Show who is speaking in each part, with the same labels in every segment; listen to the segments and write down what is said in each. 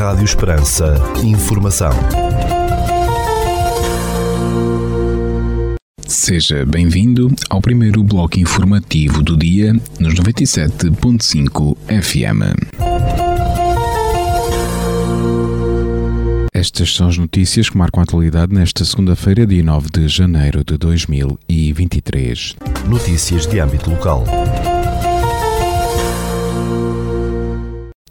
Speaker 1: Rádio Esperança. Informação.
Speaker 2: Seja bem-vindo ao primeiro bloco informativo do dia nos 97.5 FM. Estas são as notícias que marcam a atualidade nesta segunda-feira, dia 9 de janeiro de 2023.
Speaker 1: Notícias de âmbito local.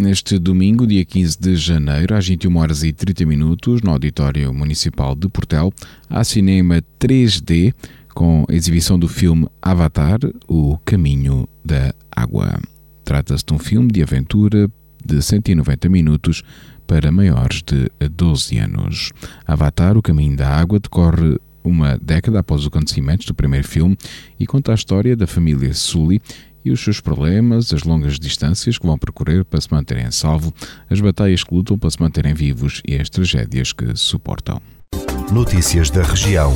Speaker 2: Neste domingo, dia 15 de janeiro, às 21 horas e 30 minutos, no Auditório Municipal de Portel, há cinema 3D com a exibição do filme Avatar, O Caminho da Água. Trata-se de um filme de aventura de 190 minutos para maiores de 12 anos. Avatar, O Caminho da Água, decorre uma década após os acontecimentos do primeiro filme e conta a história da família Sully e os seus problemas, as longas distâncias que vão percorrer para se manterem a salvo, as batalhas que lutam para se manterem vivos e as tragédias que suportam.
Speaker 1: Notícias da região.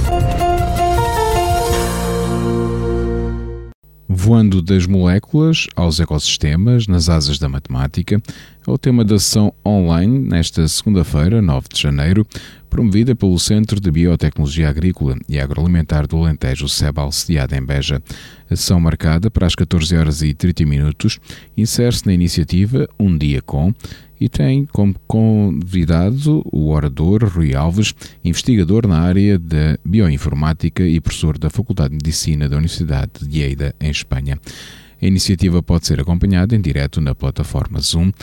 Speaker 2: Voando das moléculas aos ecossistemas nas asas da matemática. É o tema da sessão online nesta segunda-feira, 9 de janeiro, promovida pelo Centro de Biotecnologia Agrícola e Agroalimentar do Alentejo, SEBAL, sediado em Beja. A sessão marcada para as 14 horas e 30 minutos. Insere-se na iniciativa Um Dia Com e tem como convidado o orador Rui Alves, investigador na área da bioinformática e professor da Faculdade de Medicina da Universidade de Lleida, em Espanha. A iniciativa pode ser acompanhada em direto na plataforma Zoom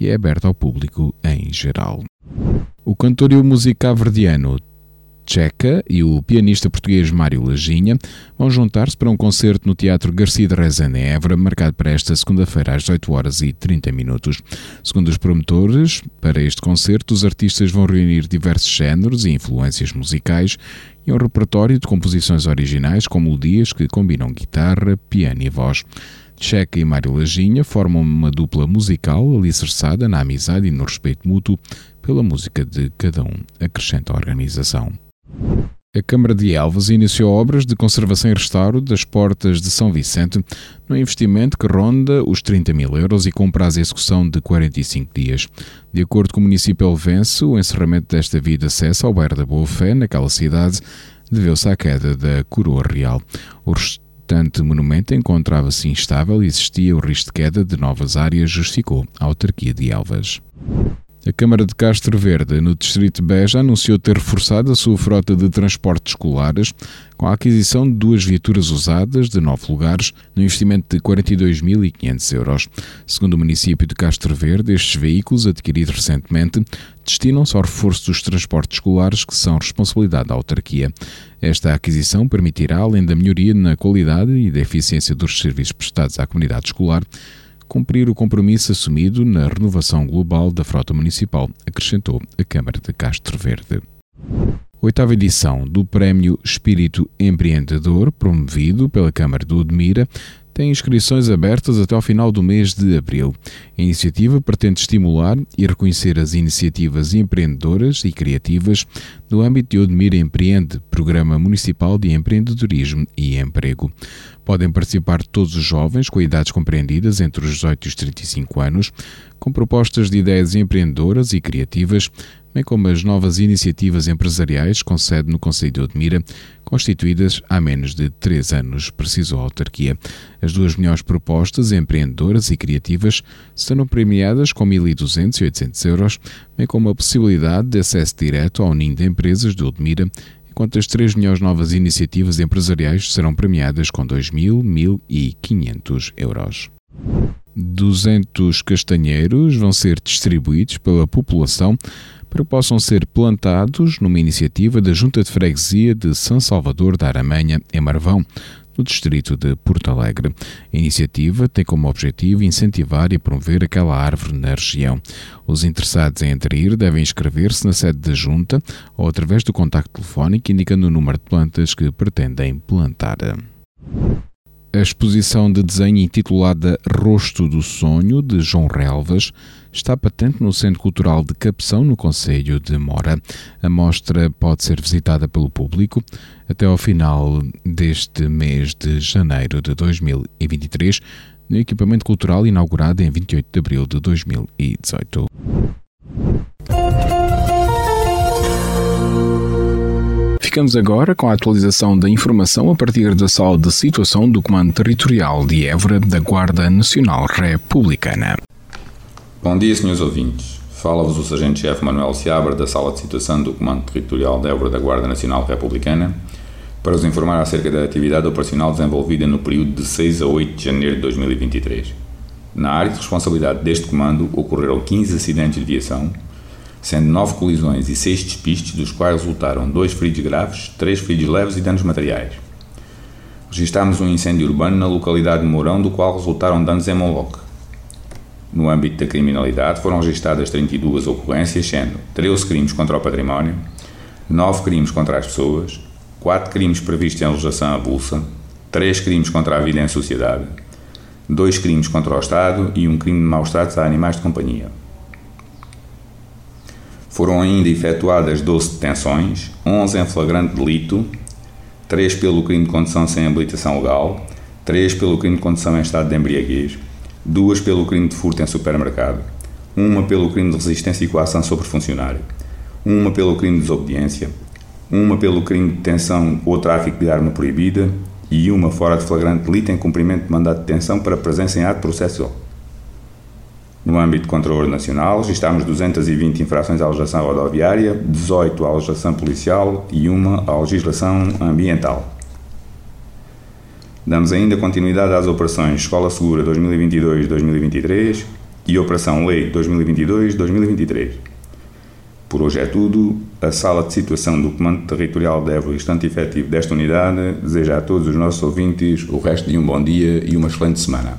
Speaker 2: e é aberta ao público em geral. O cantor e o verdiano Checa e o pianista português Mário Lajinha vão juntar-se para um concerto no Teatro Garcia de Rezende em Évora, marcado para esta segunda-feira às 18 horas e 30 minutos. Segundo os promotores, para este concerto os artistas vão reunir diversos géneros e influências musicais e um repertório de composições originais com melodias que combinam guitarra, piano e voz. Checa e Mário Lajinha formam uma dupla musical alicerçada na amizade e no respeito mútuo pela música de cada um, acrescenta a organização. A Câmara de Elvas iniciou obras de conservação e restauro das portas de São Vicente, num investimento que ronda os 30 mil euros e com prazo de execução de 45 dias. De acordo com o município elvense, o encerramento desta via de acesso ao bairro da Boa Fé, naquela cidade, deveu-se à queda da coroa real. O restante monumento encontrava-se instável e existia o risco de queda de novas áreas, justificou a autarquia de Elvas. A Câmara de Castro Verde, no Distrito Beja, anunciou ter reforçado a sua frota de transportes escolares com a aquisição de duas viaturas usadas de nove lugares, no investimento de 42.500 euros. Segundo o município de Castro Verde, estes veículos, adquiridos recentemente, destinam-se ao reforço dos transportes escolares que são responsabilidade da autarquia. Esta aquisição permitirá, além da melhoria na qualidade e da eficiência dos serviços prestados à comunidade escolar, cumprir o compromisso assumido na renovação global da frota municipal, acrescentou a Câmara de Castro Verde. Oitava edição do Prémio Espírito Empreendedor, promovido pela Câmara do Odmira, tem inscrições abertas até ao final do mês de abril. A iniciativa pretende estimular e reconhecer as iniciativas empreendedoras e criativas no âmbito de Odmira Empreende, Programa Municipal de Empreendedorismo e Emprego. Podem participar todos os jovens com idades compreendidas entre os 18 e os 35 anos, com propostas de ideias empreendedoras e criativas, bem como as novas iniciativas empresariais com sede no Conselho de Odmira, constituídas há menos de três anos, precisou a autarquia. As duas melhores propostas empreendedoras e criativas serão premiadas com 1.200 e 800 euros, bem como a possibilidade de acesso direto ao ninho de empresas de Odmira, enquanto as três melhores novas iniciativas empresariais serão premiadas com 2.000, 1.000 e 500 euros. 200 castanheiros vão ser distribuídos pela população para que possam ser plantados numa iniciativa da Junta de Freguesia de São Salvador da Aramanha, em Marvão, no distrito de Porto Alegre. A iniciativa tem como objetivo incentivar e promover aquela árvore na região. Os interessados em aderir devem inscrever-se na sede da Junta ou através do contacto telefónico indicando o número de plantas que pretendem plantar. A exposição de desenho intitulada Rosto do Sonho, de João Relvas, está patente no Centro Cultural de Capção, no Conselho de Mora. A mostra pode ser visitada pelo público até ao final deste mês de janeiro de 2023, no equipamento cultural inaugurado em 28 de abril de 2018. Ficamos agora com a atualização da informação a partir da sala de situação do Comando Territorial de Évora da Guarda Nacional Republicana.
Speaker 3: Bom dia, senhores ouvintes. Fala-vos o Sargento-Chefe Manuel Seabra da Sala de Situação do Comando Territorial de Évora da Guarda Nacional Republicana para vos informar acerca da atividade operacional desenvolvida no período de 6 a 8 de janeiro de 2023. Na área de responsabilidade deste comando ocorreram 15 acidentes de viação, sendo 9 colisões e 6 despistes, dos quais resultaram 2 feridos graves, 3 feridos leves e danos materiais. Registámos um incêndio urbano na localidade de Mourão, do qual resultaram danos em Monloc. No âmbito da criminalidade foram registadas 32 ocorrências, sendo 13 crimes contra o património, 9 crimes contra as pessoas, 4 crimes previstos em legislação avulsa, 3 crimes contra a vida em sociedade, dois crimes contra o Estado e um crime de maus tratos a animais de companhia. Foram ainda efetuadas 12 detenções, 11 em flagrante delito, 3 pelo crime de condução sem habilitação legal, 3 pelo crime de condução em estado de embriaguez, 2 pelo crime de furto em supermercado, uma pelo crime de resistência e coação sobre funcionário, uma pelo crime de desobediência, uma pelo crime de detenção ou tráfico de arma proibida e uma fora de flagrante delito em cumprimento de mandato de detenção para presença em ato processual. No âmbito de controle nacional, registámos 220 infrações à legislação rodoviária, 18 à legislação policial e uma à legislação ambiental. Damos ainda continuidade às operações Escola Segura 2022-2023 e Operação Lei 2022-2023. Por hoje é tudo. A sala de situação do Comando Territorial de Évora, instante efetivo desta unidade, deseja a todos os nossos ouvintes o resto de um bom dia e uma excelente semana.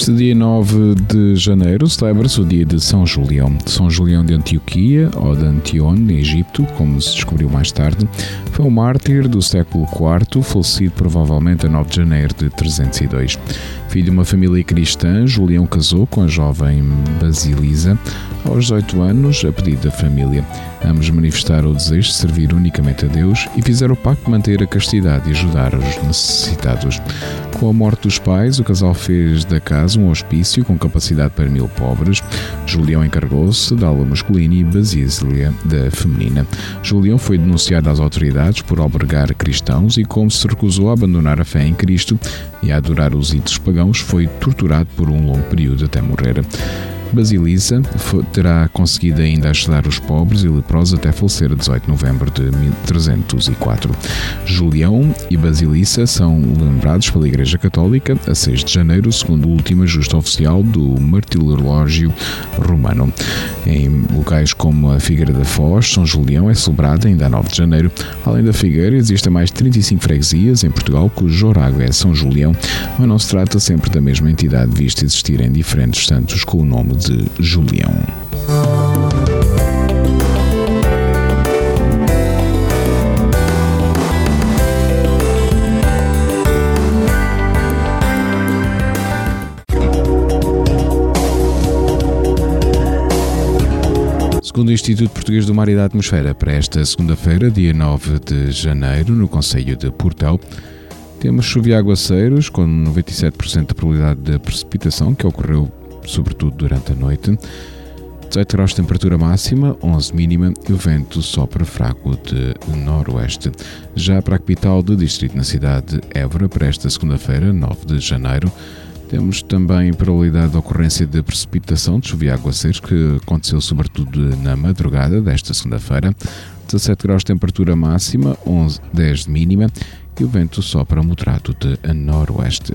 Speaker 2: Neste dia 9 de janeiro celebra-se o dia de São Julião. São Julião de Antioquia, ou de Antione, Egito, como se descobriu mais tarde, foi um mártir do século IV, falecido provavelmente a 9 de janeiro de 302. Filho de uma família cristã, Julião casou com a jovem Basilisa aos 18 anos, a pedido da família. Ambos manifestaram o desejo de servir unicamente a Deus e fizeram o pacto de manter a castidade e ajudar os necessitados. Com a morte dos pais, o casal fez da casa um hospício com capacidade para mil pobres. Julião encarregou-se da aula masculina e Basília da feminina. Julião foi denunciado às autoridades por albergar cristãos e, como se recusou a abandonar a fé em Cristo e a adorar os ídolos pagãos, foi torturado por um longo período até morrer. Basilissa terá conseguido ainda ajudar os pobres e leprosos até falecer a 18 de novembro de 1304. Julião e Basilissa são lembrados pela Igreja Católica a 6 de janeiro, segundo o último ajuste oficial do martirológio romano. Em locais como a Figueira da Foz, São Julião é celebrado ainda a 9 de janeiro. Além da Figueira, existem mais 35 freguesias em Portugal cujo orago é São Julião, mas não se trata sempre da mesma entidade, visto existirem diferentes santos com o nome de Julião. Segundo o Instituto Português do Mar e da Atmosfera, para esta segunda-feira, dia 9 de janeiro, no Conselho de Portel, temos chuva e aguaceiros, com 97% de probabilidade de precipitação, que ocorreu sobretudo durante a noite. 18 graus de temperatura máxima, 11 mínima e o vento sopra fraco de noroeste. Já para a capital do distrito na cidade de Évora, para esta segunda-feira, 9 de janeiro, temos também probabilidade de ocorrência de precipitação de chuva e aguaceiros, que aconteceu sobretudo na madrugada desta segunda-feira. 17 graus de temperatura máxima, 11, 10 de mínima e o vento sopra moderado de noroeste.